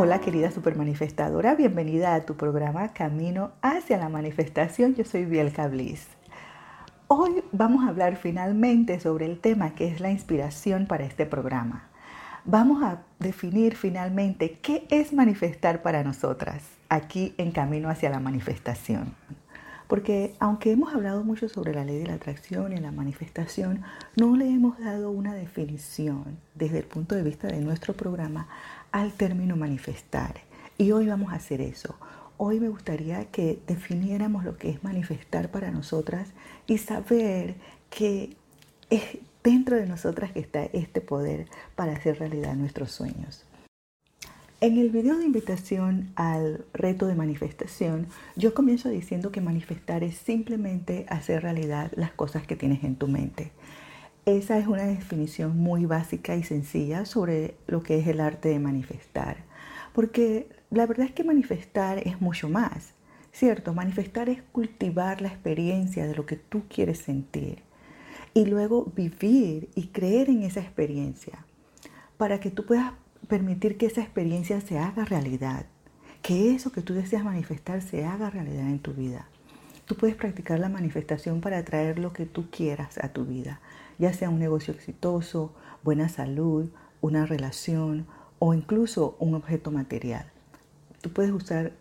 Hola querida supermanifestadora, bienvenida a tu programa Camino hacia la manifestación. Yo soy Bielka Bliss. Hoy vamos a hablar finalmente sobre el tema que es la inspiración para este programa. Vamos a definir finalmente qué es manifestar para nosotras aquí en Camino hacia la manifestación. Porque aunque hemos hablado mucho sobre la ley de la atracción y la manifestación, no le hemos dado una definición desde el punto de vista de nuestro programa al término manifestar. Y hoy vamos a hacer eso. Hoy me gustaría que definiéramos lo que es manifestar para nosotras y saber que es dentro de nosotras que está este poder para hacer realidad nuestros sueños. En el video de invitación al reto de manifestación, yo comienzo diciendo que manifestar es simplemente hacer realidad las cosas que tienes en tu mente. Esa es una definición muy básica y sencilla sobre lo que es el arte de manifestar. Porque la verdad es que manifestar es mucho más, ¿cierto? Manifestar es cultivar la experiencia de lo que tú quieres sentir y luego vivir y creer en esa experiencia para que tú puedas permitir que esa experiencia se haga realidad, que eso que tú deseas manifestar se haga realidad en tu vida. Tú puedes practicar la manifestación para atraer lo que tú quieras a tu vida, ya sea un negocio exitoso, buena salud, una relación o incluso un objeto material. Tú puedes usar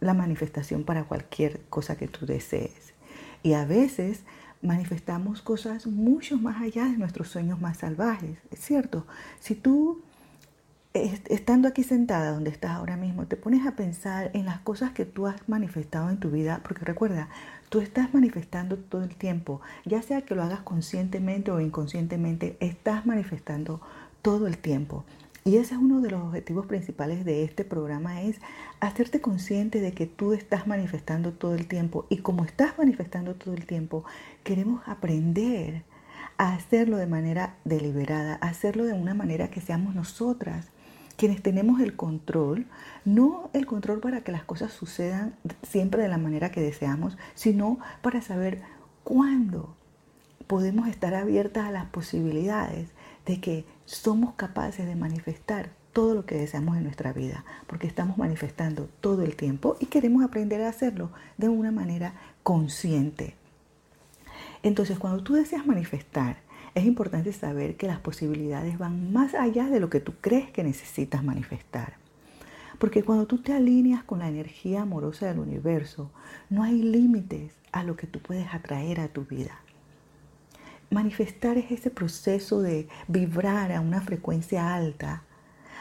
la manifestación para cualquier cosa que tú desees. Y a veces manifestamos cosas mucho más allá de nuestros sueños más salvajes, es cierto. Si tú estando aquí sentada donde estás ahora mismo, te pones a pensar en las cosas que tú has manifestado en tu vida, porque recuerda, tú estás manifestando todo el tiempo, ya sea que lo hagas conscientemente o inconscientemente, estás manifestando todo el tiempo. Y ese es uno de los objetivos principales de este programa, es hacerte consciente de que tú estás manifestando todo el tiempo. Y como estás manifestando todo el tiempo, queremos aprender a hacerlo de manera deliberada, hacerlo de una manera que seamos nosotras quienes tenemos el control, no el control para que las cosas sucedan siempre de la manera que deseamos, sino para saber cuándo podemos estar abiertas a las posibilidades de que somos capaces de manifestar todo lo que deseamos en nuestra vida, porque estamos manifestando todo el tiempo y queremos aprender a hacerlo de una manera consciente. Entonces, cuando tú deseas manifestar, es importante saber que las posibilidades van más allá de lo que tú crees que necesitas manifestar. Porque cuando tú te alineas con la energía amorosa del universo, no hay límites a lo que tú puedes atraer a tu vida. Manifestar es ese proceso de vibrar a una frecuencia alta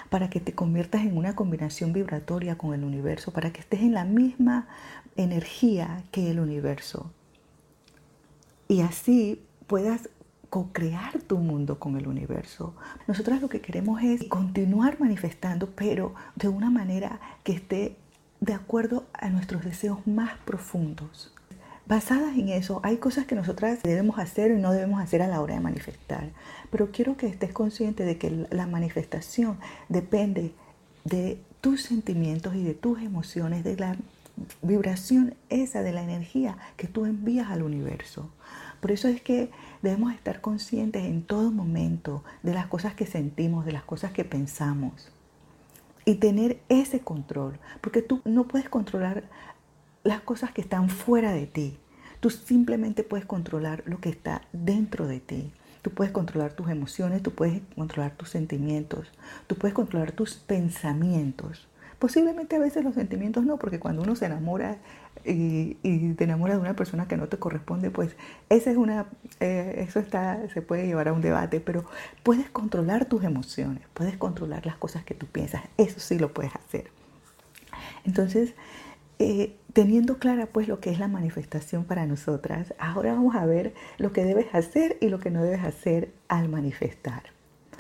para que te conviertas en una combinación vibratoria con el universo, para que estés en la misma energía que el universo. Y así puedas co-crear tu mundo con el universo. Nosotras lo que queremos es continuar manifestando, pero de una manera que esté de acuerdo a nuestros deseos más profundos. Basadas en eso, hay cosas que nosotras debemos hacer y no debemos hacer a la hora de manifestar. Pero quiero que estés consciente de que la manifestación depende de tus sentimientos y de tus emociones, de la vibración esa, de la energía que tú envías al universo. Por eso es que debemos estar conscientes en todo momento de las cosas que sentimos, de las cosas que pensamos. Y tener ese control, porque tú no puedes controlar las cosas que están fuera de ti. Tú simplemente puedes controlar lo que está dentro de ti. Tú puedes controlar tus emociones, tú puedes controlar tus sentimientos, tú puedes controlar tus pensamientos. Posiblemente a veces los sentimientos no, porque cuando uno se enamora y, te enamoras de una persona que no te corresponde, pues esa es una, eh, eso está, se puede llevar a un debate, pero puedes controlar tus emociones, puedes controlar las cosas que tú piensas, eso sí lo puedes hacer. Entonces, eh, teniendo clara pues lo que es la manifestación para nosotras, ahora vamos a ver lo que debes hacer y lo que no debes hacer al manifestar.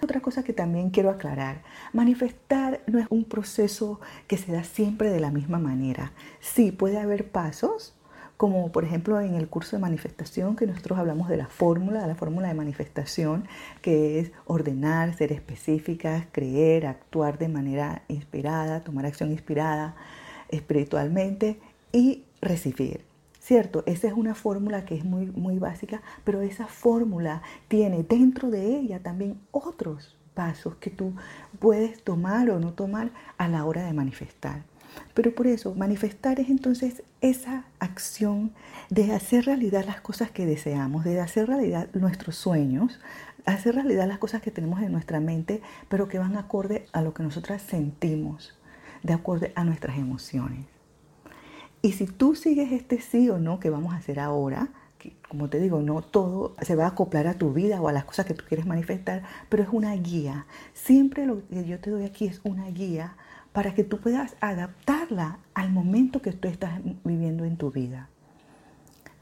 Otra cosa que también quiero aclarar, manifestar no es un proceso que se da siempre de la misma manera. Sí, puede haber pasos, como por ejemplo en el curso de manifestación que nosotros hablamos de la fórmula, la fórmula de manifestación, que es ordenar, ser específicas, creer, actuar de manera inspirada, tomar acción inspirada espiritualmente y recibir. ¿Cierto? Esa es una fórmula que es muy, muy básica, pero esa fórmula tiene dentro de ella también otros pasos que tú puedes tomar o no tomar a la hora de manifestar. Pero por eso, manifestar es entonces esa acción de hacer realidad las cosas que deseamos, de hacer realidad nuestros sueños, hacer realidad las cosas que tenemos en nuestra mente, pero que van acorde a lo que nosotras sentimos, de acuerdo a nuestras emociones. Y si tú sigues este sí o no que vamos a hacer ahora, que, como te digo, no todo se va a acoplar a tu vida o a las cosas que tú quieres manifestar, pero es una guía. Siempre lo que yo te doy aquí es una guía para que tú puedas adaptarla al momento que tú estás viviendo en tu vida.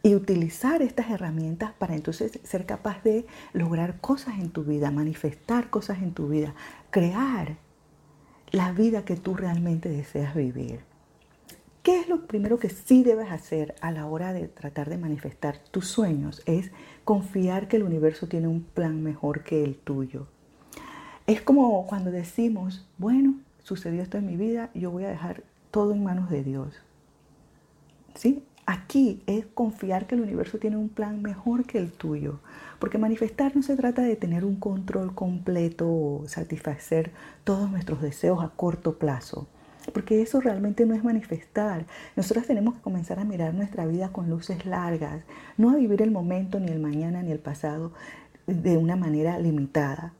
Y utilizar estas herramientas para entonces ser capaz de lograr cosas en tu vida, manifestar cosas en tu vida, crear la vida que tú realmente deseas vivir. ¿Qué es lo primero que sí debes hacer a la hora de tratar de manifestar tus sueños? Es confiar que el universo tiene un plan mejor que el tuyo. Es como cuando decimos, bueno, sucedió esto en mi vida, yo voy a dejar todo en manos de Dios. ¿Sí? Aquí es confiar que el universo tiene un plan mejor que el tuyo. Porque manifestar no se trata de tener un control completo o satisfacer todos nuestros deseos a corto plazo. Porque eso realmente no es manifestar. Nosotros tenemos que comenzar a mirar nuestra vida con luces largas, no a vivir el momento, ni el mañana, ni el pasado de una manera limitada,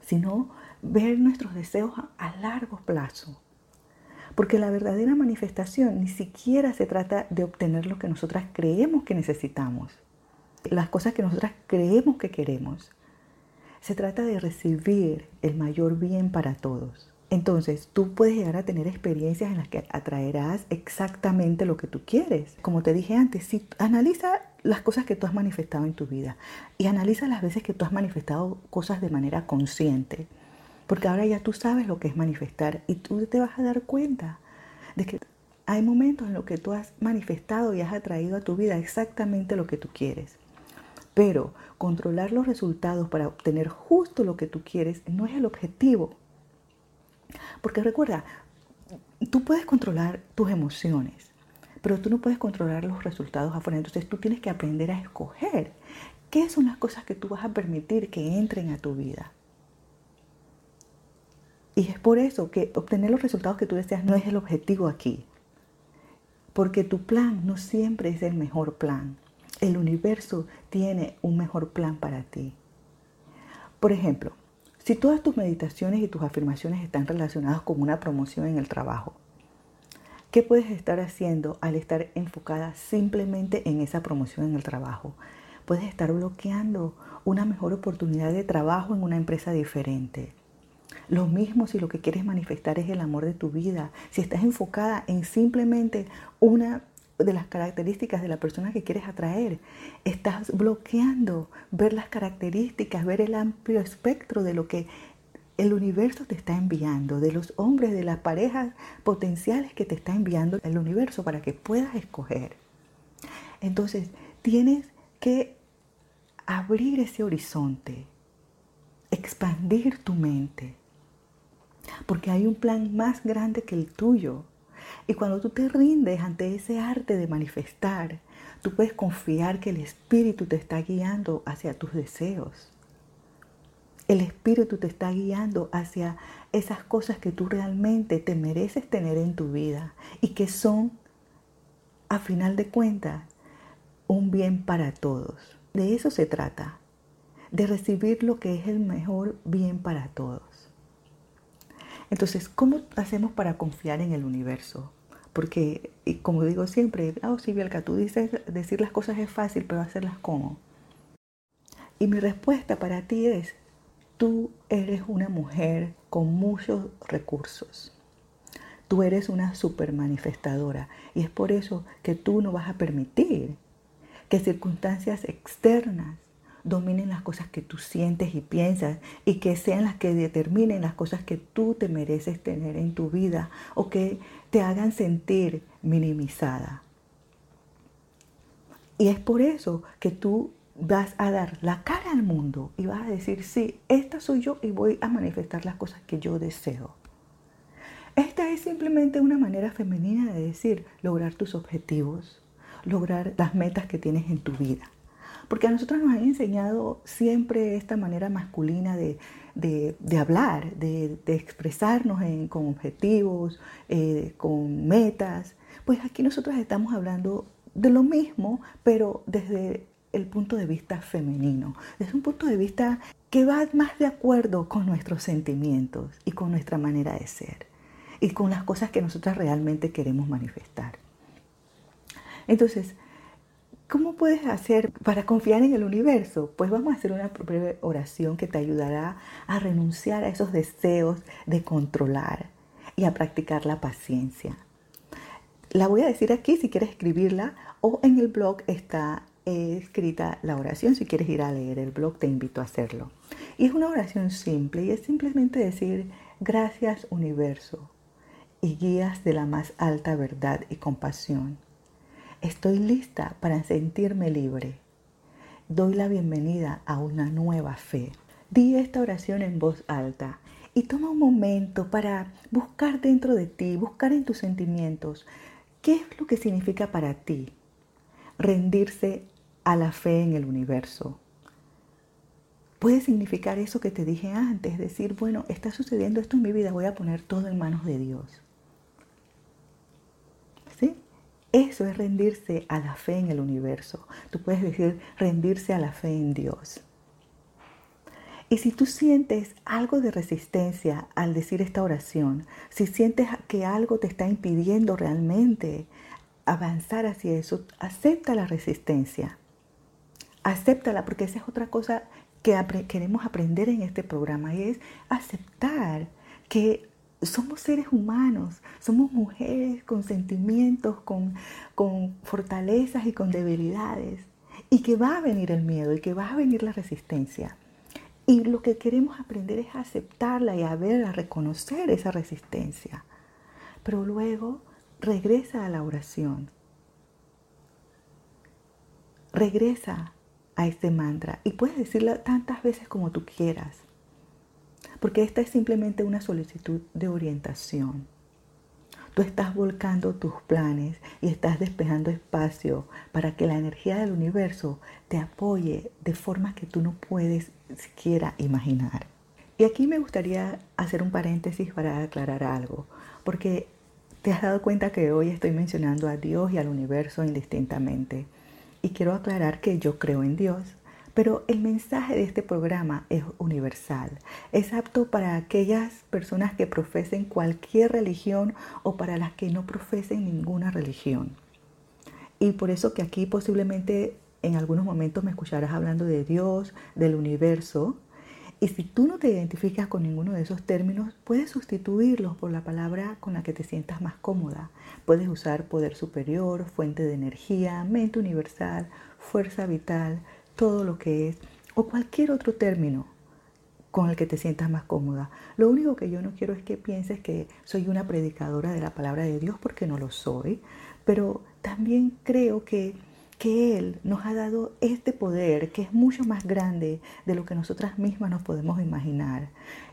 sino ver nuestros deseos a largo plazo. Porque la verdadera manifestación ni siquiera se trata de obtener lo que nosotras creemos que necesitamos, las cosas que nosotras creemos que queremos. Se trata de recibir el mayor bien para todos. Entonces, tú puedes llegar a tener experiencias en las que atraerás exactamente lo que tú quieres. Como te dije antes, si analiza las cosas que tú has manifestado en tu vida y analiza las veces que tú has manifestado cosas de manera consciente. Porque ahora ya tú sabes lo que es manifestar y tú te vas a dar cuenta de que hay momentos en los que tú has manifestado y has atraído a tu vida exactamente lo que tú quieres. Pero controlar los resultados para obtener justo lo que tú quieres no es el objetivo. Porque recuerda, tú puedes controlar tus emociones, pero tú no puedes controlar los resultados afuera. Entonces tú tienes que aprender a escoger qué son las cosas que tú vas a permitir que entren a tu vida. Y es por eso que obtener los resultados que tú deseas no es el objetivo aquí. Porque tu plan no siempre es el mejor plan. El universo tiene un mejor plan para ti. Por ejemplo, si todas tus meditaciones y tus afirmaciones están relacionadas con una promoción en el trabajo, ¿qué puedes estar haciendo al estar enfocada simplemente en esa promoción en el trabajo? Puedes estar bloqueando una mejor oportunidad de trabajo en una empresa diferente lo mismo si lo que quieres manifestar es el amor de tu vida, si estás enfocada en simplemente una de las características de la persona que quieres atraer, estás bloqueando ver las características, ver el amplio espectro de lo que el universo te está enviando, de los hombres, de las parejas potenciales que te está enviando el universo para que puedas escoger. Entonces, tienes que abrir ese horizonte, expandir tu mente, porque hay un plan más grande que el tuyo. Y cuando tú te rindes ante ese arte de manifestar, tú puedes confiar que el Espíritu te está guiando hacia tus deseos. El Espíritu te está guiando hacia esas cosas que tú realmente te mereces tener en tu vida y que son, a final de cuentas, un bien para todos. De eso se trata, de recibir lo que es el mejor bien para todos. Entonces, ¿cómo hacemos para confiar en el universo? Porque, como digo siempre, oh, Bielka, tú dices, decir las cosas es fácil, pero hacerlas cómo. Y mi respuesta para ti es, tú eres una mujer con muchos recursos. Tú eres una super manifestadora y es por eso que tú no vas a permitir que circunstancias externas dominen las cosas que tú sientes y piensas y que sean las que determinen las cosas que tú te mereces tener en tu vida o que te hagan sentir minimizada. Y es por eso que tú vas a dar la cara al mundo y vas a decir, sí, esta soy yo y voy a manifestar las cosas que yo deseo. Esta es simplemente una manera femenina de decir lograr tus objetivos, lograr las metas que tienes en tu vida. Porque a nosotros nos han enseñado siempre esta manera masculina de, hablar, de, expresarnos con objetivos, eh, con metas. Pues aquí nosotros estamos hablando de lo mismo, pero desde el punto de vista femenino, desde un punto de vista que va más de acuerdo con nuestros sentimientos y con nuestra manera de ser y con las cosas que nosotros realmente queremos manifestar. Entonces, ¿cómo puedes hacer para confiar en el universo? Pues vamos a hacer una breve oración que te ayudará a renunciar a esos deseos de controlar y a practicar la paciencia. La voy a decir aquí si quieres escribirla o en el blog está escrita la oración. Si quieres ir a leer el blog, te invito a hacerlo. Y es una oración simple y es simplemente decir, gracias universo y guías de la más alta verdad y compasión. Estoy lista para sentirme libre. Doy la bienvenida a una nueva fe. Di esta oración en voz alta y toma un momento para buscar dentro de ti, buscar en tus sentimientos, ¿Qué es lo que significa para ti rendirse a la fe en el universo? Puede significar eso que te dije antes, decir, bueno, está sucediendo esto en mi vida, voy a poner todo en manos de Dios. ¿Sí? Eso es rendirse a la fe en el universo. Tú puedes decir rendirse a la fe en Dios. Y si tú sientes algo de resistencia al decir esta oración, si sientes que algo te está impidiendo realmente avanzar hacia eso, acepta la resistencia. Acéptala porque esa es otra cosa que queremos aprender en este programa y es aceptar que somos seres humanos, somos mujeres con sentimientos, con, con fortalezas y con debilidades y que va a venir el miedo y que va a venir la resistencia. Y lo que queremos aprender es aceptarla y a ver, a reconocer esa resistencia. Pero luego regresa a la oración. Regresa a este mantra y puedes decirla tantas veces como tú quieras. Porque esta es simplemente una solicitud de orientación. Tú estás volcando tus planes y estás despejando espacio para que la energía del universo te apoye de formas que tú no puedes siquiera imaginar. Y aquí me gustaría hacer un paréntesis para aclarar algo, porque te has dado cuenta que hoy estoy mencionando a Dios y al universo indistintamente. Y quiero aclarar que yo creo en Dios, pero el mensaje de este programa es universal. Es apto para aquellas personas que profesen cualquier religión o para las que no profesen ninguna religión. Y por eso que aquí posiblemente en algunos momentos me escucharás hablando de Dios, del universo. Y si tú no te identificas con ninguno de esos términos, puedes sustituirlos por la palabra con la que te sientas más cómoda. Puedes usar poder superior, fuente de energía, mente universal, fuerza vital, todo lo que es, o cualquier otro término con el que te sientas más cómoda. Lo único que yo no quiero es que pienses que soy una predicadora de la palabra de Dios porque no lo soy, pero también creo que, que Él nos ha dado este poder que es mucho más grande de lo que nosotras mismas nos podemos imaginar.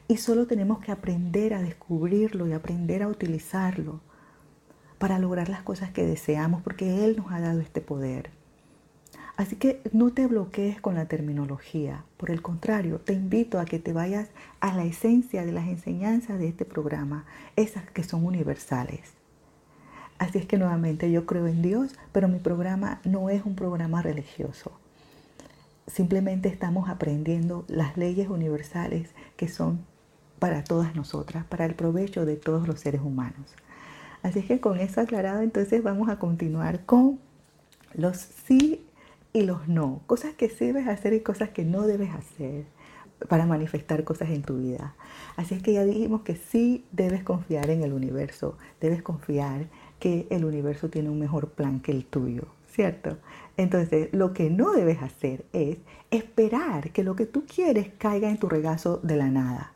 Y solo tenemos que aprender a descubrirlo y aprender a utilizarlo para lograr las cosas que deseamos porque Él nos ha dado este poder. Así que no te bloquees con la terminología. Por el contrario, te invito a que te vayas a la esencia de las enseñanzas de este programa, esas que son universales. Así es que nuevamente yo creo en Dios, pero mi programa no es un programa religioso. Simplemente estamos aprendiendo las leyes universales que son para todas nosotras, para el provecho de todos los seres humanos. Así es que con eso aclarado, entonces vamos a continuar con los sí y los no, cosas que sí debes hacer y cosas que no debes hacer para manifestar cosas en tu vida. Así es que ya dijimos que sí debes confiar en el universo, debes confiar que el universo tiene un mejor plan que el tuyo, ¿cierto? Entonces, lo que no debes hacer es esperar que lo que tú quieres caiga en tu regazo de la nada.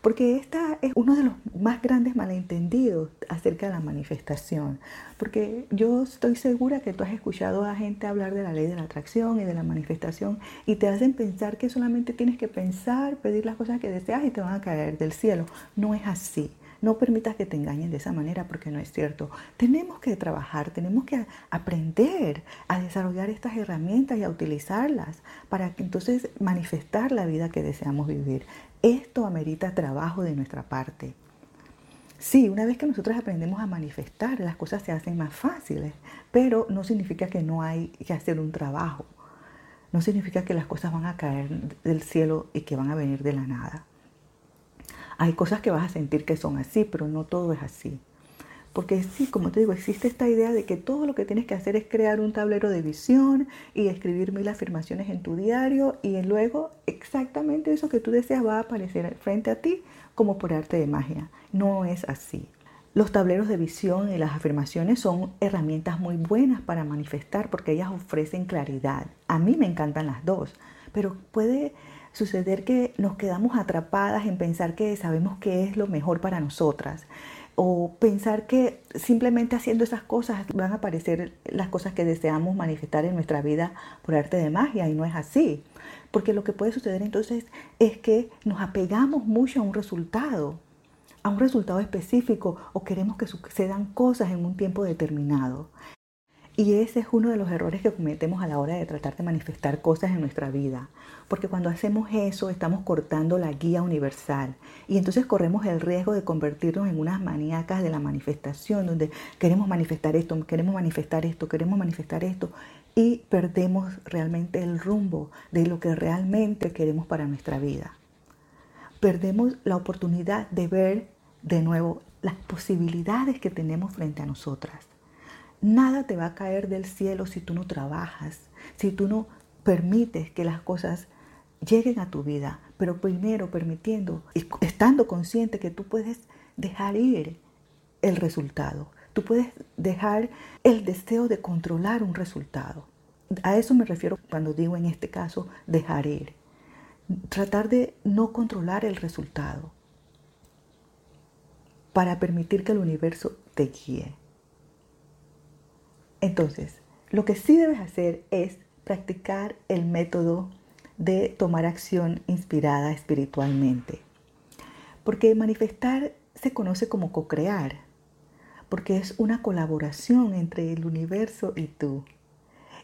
Porque esta es uno de los más grandes malentendidos acerca de la manifestación. Porque yo estoy segura que tú has escuchado a gente hablar de la ley de la atracción y de la manifestación y te hacen pensar que solamente tienes que pensar, pedir las cosas que deseas y te van a caer del cielo. No es así. No permitas que te engañen de esa manera porque no es cierto. Tenemos que trabajar, tenemos que aprender a desarrollar estas herramientas y a utilizarlas para que entonces manifestar la vida que deseamos vivir. Esto amerita trabajo de nuestra parte. Sí, una vez que nosotros aprendemos a manifestar, las cosas se hacen más fáciles, pero no significa que no hay que hacer un trabajo. No significa que las cosas van a caer del cielo y que van a venir de la nada. Hay cosas que vas a sentir que son así, pero no todo es así. Porque sí, como te digo, existe esta idea de que todo lo que tienes que hacer es crear un tablero de visión y escribir mil afirmaciones en tu diario y luego exactamente eso que tú deseas va a aparecer frente a ti como por arte de magia. No es así. Los tableros de visión y las afirmaciones son herramientas muy buenas para manifestar porque ellas ofrecen claridad. A mí me encantan las dos, pero puede suceder que nos quedamos atrapadas en pensar que sabemos qué es lo mejor para nosotras o pensar que simplemente haciendo esas cosas van a aparecer las cosas que deseamos manifestar en nuestra vida por arte de magia y no es así. Porque lo que puede suceder entonces es que nos apegamos mucho a un resultado, a un resultado específico o queremos que sucedan cosas en un tiempo determinado. Y ese es uno de los errores que cometemos a la hora de tratar de manifestar cosas en nuestra vida. Porque cuando hacemos eso estamos cortando la guía universal. Y entonces corremos el riesgo de convertirnos en unas maníacas de la manifestación, donde queremos manifestar esto, queremos manifestar esto, queremos manifestar esto. Y perdemos realmente el rumbo de lo que realmente queremos para nuestra vida. Perdemos la oportunidad de ver de nuevo las posibilidades que tenemos frente a nosotras. Nada te va a caer del cielo si tú no trabajas, si tú no permites que las cosas lleguen a tu vida, pero primero permitiendo, estando consciente que tú puedes dejar ir el resultado. Tú puedes dejar el deseo de controlar un resultado. A eso me refiero cuando digo en este caso dejar ir. Tratar de no controlar el resultado para permitir que el universo te guíe. Entonces, lo que sí debes hacer es practicar el método de tomar acción inspirada espiritualmente. Porque manifestar se conoce como co-crear, porque es una colaboración entre el universo y tú.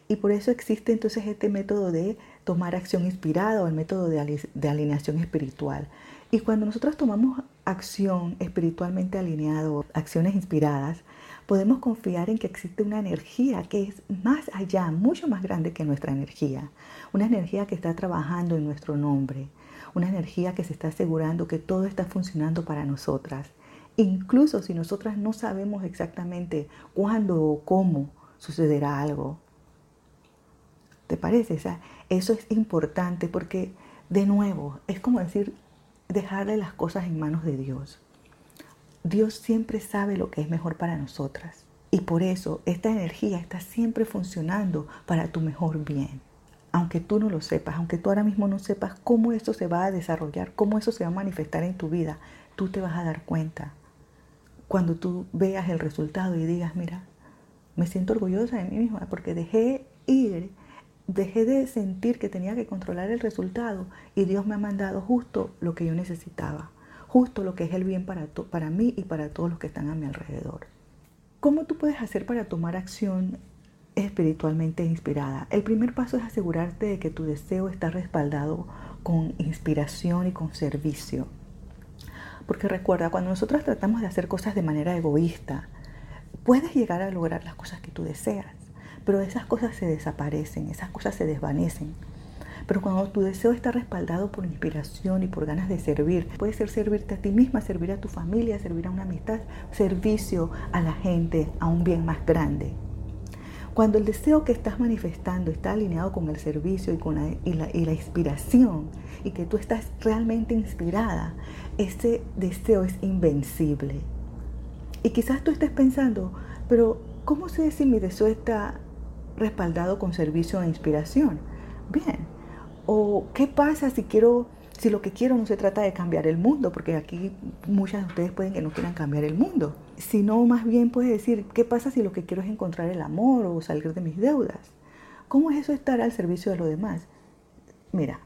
Y por eso existe entonces este método de tomar acción inspirada o el método de, alineación espiritual. Y cuando nosotros tomamos acción espiritualmente alineado, acciones inspiradas, podemos confiar en que existe una energía que es más allá, mucho más grande que nuestra energía. Una energía que está trabajando en nuestro nombre. Una energía que se está asegurando que todo está funcionando para nosotras. Incluso si nosotras no sabemos exactamente cuándo o cómo sucederá algo. ¿Te parece? eso es importante porque, de nuevo, es como decir, dejarle las cosas en manos de Dios. Dios siempre sabe lo que es mejor para nosotras. Y por eso esta energía está siempre funcionando para tu mejor bien. Aunque tú no lo sepas, aunque tú ahora mismo no sepas cómo eso se va a desarrollar, cómo eso se va a manifestar en tu vida, tú te vas a dar cuenta. Cuando tú veas el resultado y digas, mira, me siento orgullosa de mí misma porque dejé ir, dejé de sentir que tenía que controlar el resultado y Dios me ha mandado justo lo que yo necesitaba justo lo que es el bien para, para mí y para todos los que están a mi alrededor. ¿Cómo tú puedes hacer para tomar acción espiritualmente inspirada? El primer paso es asegurarte de que tu deseo está respaldado con inspiración y con servicio. Porque recuerda, cuando nosotros tratamos de hacer cosas de manera egoísta, puedes llegar a lograr las cosas que tú deseas, pero esas cosas se desaparecen, esas cosas se desvanecen. Pero cuando tu deseo está respaldado por inspiración y por ganas de servir, puede ser servirte a ti misma, servir a tu familia, servir a una amistad, servicio a la gente, a un bien más grande. Cuando el deseo que estás manifestando está alineado con el servicio y, con la, la inspiración, y que tú estás realmente inspirada, ese deseo es invencible. Y quizás tú estés pensando, pero ¿cómo sé si mi deseo está respaldado con servicio e inspiración? Bien, o qué pasa si quiero, si lo que quiero no se trata de cambiar el mundo, porque aquí muchas de ustedes pueden que no quieran cambiar el mundo, sino más bien puedes decir, ¿qué pasa si lo que quiero es encontrar el amor o salir de mis deudas? ¿Cómo es eso estar al servicio de los demás? Mira,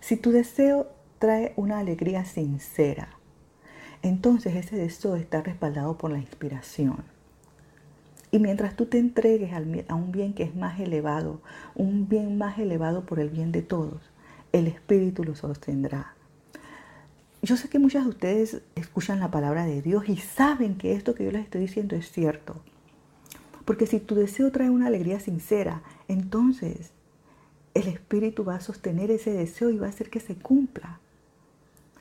si tu deseo trae una alegría sincera, entonces ese deseo está respaldado por la inspiración. Y mientras tú te entregues a un bien que es más elevado, un bien más elevado por el bien de todos, el Espíritu lo sostendrá. Yo sé que muchas de ustedes escuchan la palabra de Dios y saben que esto que yo les estoy diciendo es cierto. Porque si tu deseo trae una alegría sincera, entonces el Espíritu va a sostener ese deseo y va a hacer que se cumpla.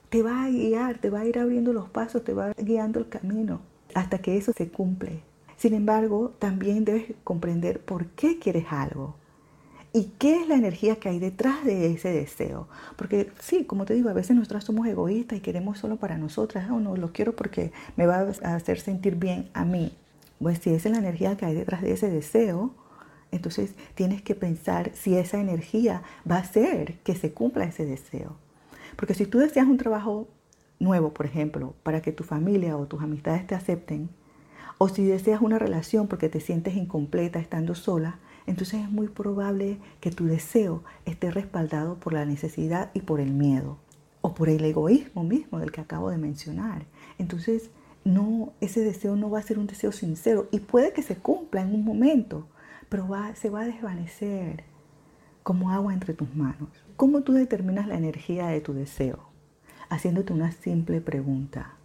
Te va a guiar, te va a ir abriendo los pasos, te va guiando el camino hasta que eso se cumple. Sin embargo, también debes comprender por qué quieres algo y qué es la energía que hay detrás de ese deseo. Porque sí, como te digo, a veces nosotras somos egoístas y queremos solo para nosotras. o no, lo quiero porque me va a hacer sentir bien a mí. Pues si esa es la energía que hay detrás de ese deseo, entonces tienes que pensar si esa energía va a hacer que se cumpla ese deseo. Porque si tú deseas un trabajo nuevo, por ejemplo, para que tu familia o tus amistades te acepten, o si deseas una relación porque te sientes incompleta estando sola, entonces es muy probable que tu deseo esté respaldado por la necesidad y por el miedo, o por el egoísmo mismo del que acabo de mencionar. Entonces, no, ese deseo no va a ser un deseo sincero y puede que se cumpla en un momento, pero se va a desvanecer como agua entre tus manos. ¿Cómo tú determinas la energía de tu deseo? Haciéndote una simple pregunta.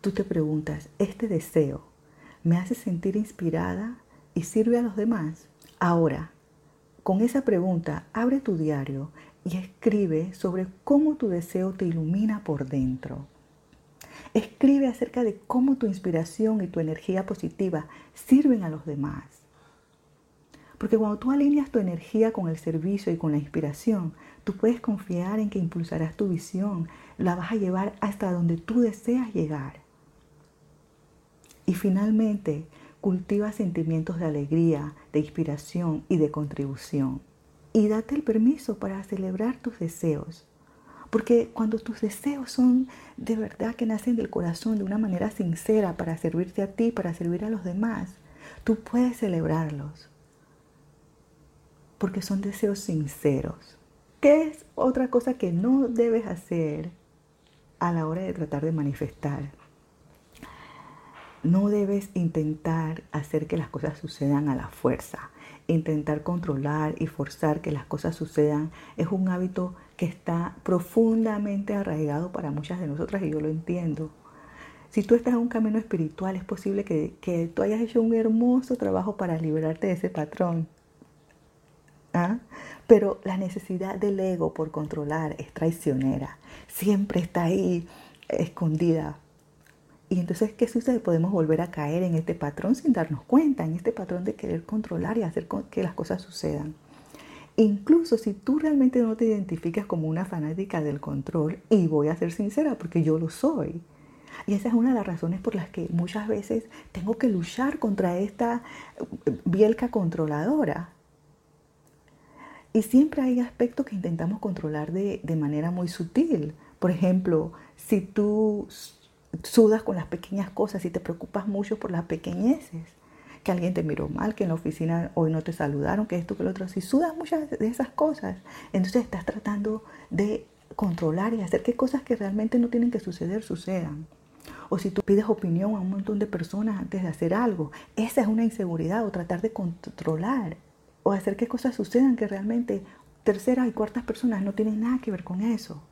Tú te preguntas, ¿este deseo me hace sentir inspirada y sirve a los demás? Ahora, con esa pregunta, abre tu diario y escribe sobre cómo tu deseo te ilumina por dentro. Escribe acerca de cómo tu inspiración y tu energía positiva sirven a los demás. Porque cuando tú alineas tu energía con el servicio y con la inspiración, tú puedes confiar en que impulsarás tu visión, la vas a llevar hasta donde tú deseas llegar. Y finalmente, cultiva sentimientos de alegría, de inspiración y de contribución. Y date el permiso para celebrar tus deseos. Porque cuando tus deseos son de verdad que nacen del corazón de una manera sincera para servirte a ti, para servir a los demás, tú puedes celebrarlos porque son deseos sinceros. ¿Qué es otra cosa que no debes hacer a la hora de tratar de manifestar? No debes intentar hacer que las cosas sucedan a la fuerza. Intentar controlar y forzar que las cosas sucedan es un hábito que está profundamente arraigado para muchas de nosotras y yo lo entiendo. Si tú estás en un camino espiritual, es posible que, tú hayas hecho un hermoso trabajo para liberarte de ese patrón. ¿Ah? Pero la necesidad del ego por controlar es traicionera. Siempre está ahí escondida. Y entonces, ¿qué sucede? Podemos volver a caer en este patrón sin darnos cuenta, en este patrón de querer controlar y hacer que las cosas sucedan. Incluso si tú realmente no te identificas como una fanática del control, y voy a ser sincera porque yo lo soy, y esa es una de las razones por las que muchas veces tengo que luchar contra esta bielca controladora, y siempre hay aspectos que intentamos controlar de, manera muy sutil. Por ejemplo, si tú sudas con las pequeñas cosas, si te preocupas mucho por las pequeñeces, que alguien te miró mal, que en la oficina hoy no te saludaron, que esto, que lo otro, si sudas muchas de esas cosas, entonces estás tratando de controlar y hacer que cosas que realmente no tienen que suceder sucedan. O si tú pides opinión a un montón de personas antes de hacer algo, esa es una inseguridad o tratar de controlar o hacer que cosas sucedan que realmente terceras y cuartas personas no tienen nada que ver con eso.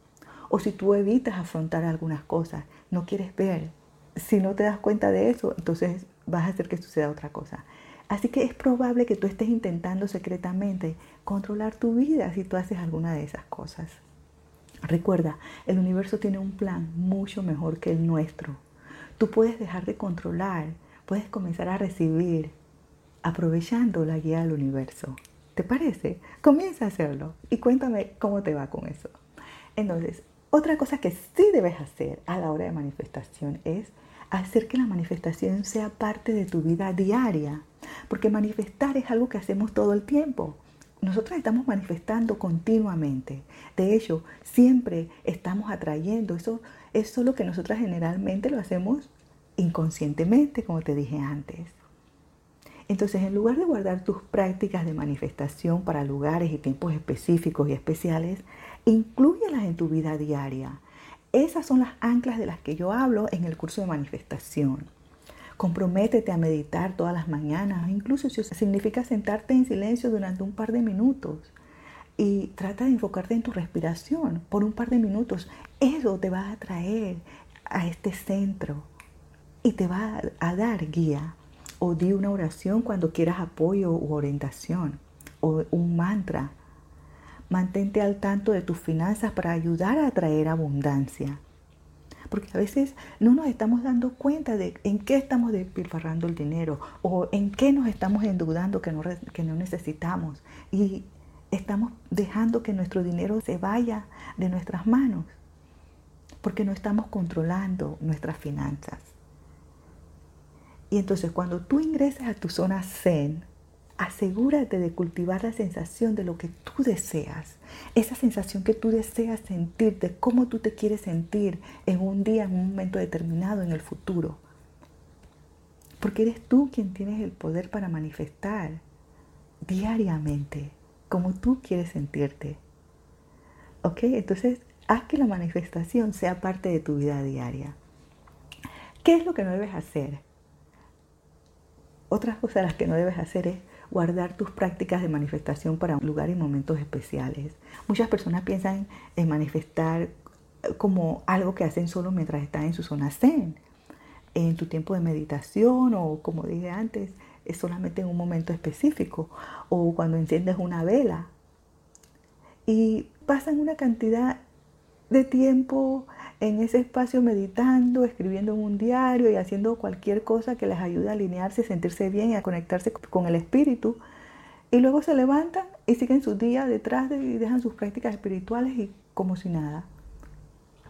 O si tú evitas afrontar algunas cosas, no quieres ver, si no te das cuenta de eso, entonces vas a hacer que suceda otra cosa. Así que es probable que tú estés intentando secretamente controlar tu vida si tú haces alguna de esas cosas. Recuerda, el universo tiene un plan mucho mejor que el nuestro. Tú puedes dejar de controlar, puedes comenzar a recibir, aprovechando la guía del universo. ¿Te parece? Comienza a hacerlo y cuéntame cómo te va con eso. Entonces, otra cosa que sí debes hacer a la hora de manifestación es hacer que la manifestación sea parte de tu vida diaria, porque manifestar es algo que hacemos todo el tiempo. Nosotros estamos manifestando continuamente. De hecho, siempre estamos atrayendo. Eso es solo que nosotras generalmente lo hacemos inconscientemente, como te dije antes. Entonces, en lugar de guardar tus prácticas de manifestación para lugares y tiempos específicos y especiales, incluyelas en tu vida diaria. esas son las anclas de las que yo hablo en el curso de manifestación. Comprométete a meditar todas las mañanas, incluso si significa sentarte en silencio durante un par de minutos y trata de enfocarte en tu respiración por un par de minutos. Eso te va a traer a este centro y te va a dar guía. O di una oración cuando quieras apoyo u orientación o un mantra. Mantente al tanto de tus finanzas para ayudar a atraer abundancia. Porque a veces no nos estamos dando cuenta de en qué estamos despilfarrando el dinero o en qué nos estamos endeudando que no, que no necesitamos. Y estamos dejando que nuestro dinero se vaya de nuestras manos porque no estamos controlando nuestras finanzas. Y entonces cuando tú ingreses a tu zona zen, asegúrate de cultivar la sensación de lo que tú deseas, esa sensación que tú deseas sentir, de cómo tú te quieres sentir en un día, en un momento determinado, en el futuro. Porque eres tú quien tienes el poder para manifestar diariamente como tú quieres sentirte. ¿Ok? Entonces, haz que la manifestación sea parte de tu vida diaria. ¿Qué es lo que no debes hacer? Otras cosas las que no debes hacer es guardar tus prácticas de manifestación para un lugar y momentos especiales. Muchas personas piensan en manifestar como algo que hacen solo mientras están en su zona zen, en tu tiempo de meditación o como dije antes, es solamente en un momento específico o cuando enciendes una vela. Y pasan una cantidad de tiempo en ese espacio meditando, escribiendo en un diario y haciendo cualquier cosa que les ayude a alinearse, sentirse bien y a conectarse con el espíritu. Y luego se levantan y siguen su día detrás de, y dejan sus prácticas espirituales y como si nada.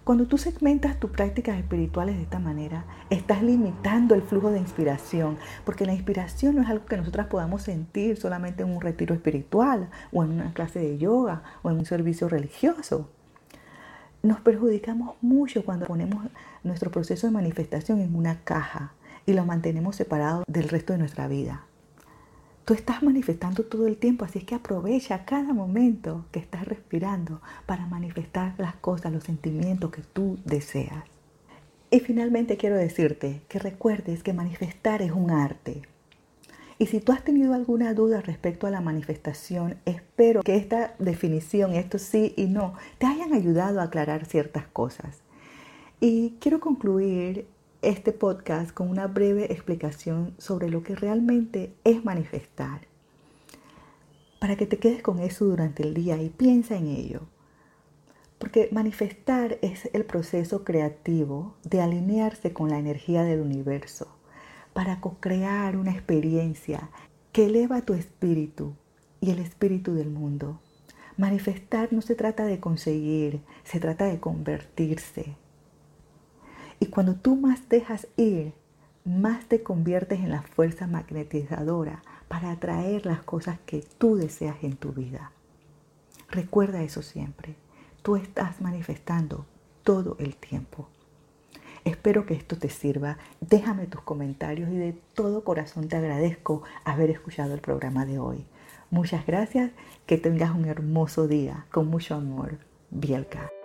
Cuando tú segmentas tus prácticas espirituales de esta manera, estás limitando el flujo de inspiración, porque la inspiración no es algo que nosotras podamos sentir solamente en un retiro espiritual o en una clase de yoga o en un servicio religioso. Nos perjudicamos mucho cuando ponemos nuestro proceso de manifestación en una caja y lo mantenemos separado del resto de nuestra vida. Tú estás manifestando todo el tiempo, así es que aprovecha cada momento que estás respirando para manifestar las cosas, los sentimientos que tú deseas. Y finalmente quiero decirte que recuerdes que manifestar es un arte. Y si tú has tenido alguna duda respecto a la manifestación, espero que esta definición, esto sí y no, te hayan ayudado a aclarar ciertas cosas. Y quiero concluir este podcast con una breve explicación sobre lo que realmente es manifestar. Para que te quedes con eso durante el día y piensa en ello. Porque manifestar es el proceso creativo de alinearse con la energía del universo para co-crear una experiencia que eleva tu espíritu y el espíritu del mundo. Manifestar no se trata de conseguir, se trata de convertirse, y cuando tú más dejas ir, más te conviertes en la fuerza magnetizadora para atraer las cosas que tú deseas en tu vida. Recuerda eso siempre. Tú estás manifestando todo el tiempo. Espero que esto te sirva. Déjame tus comentarios y de todo corazón te agradezco haber escuchado el programa de hoy. Muchas gracias. Que tengas un hermoso día. Con mucho amor. Bielka.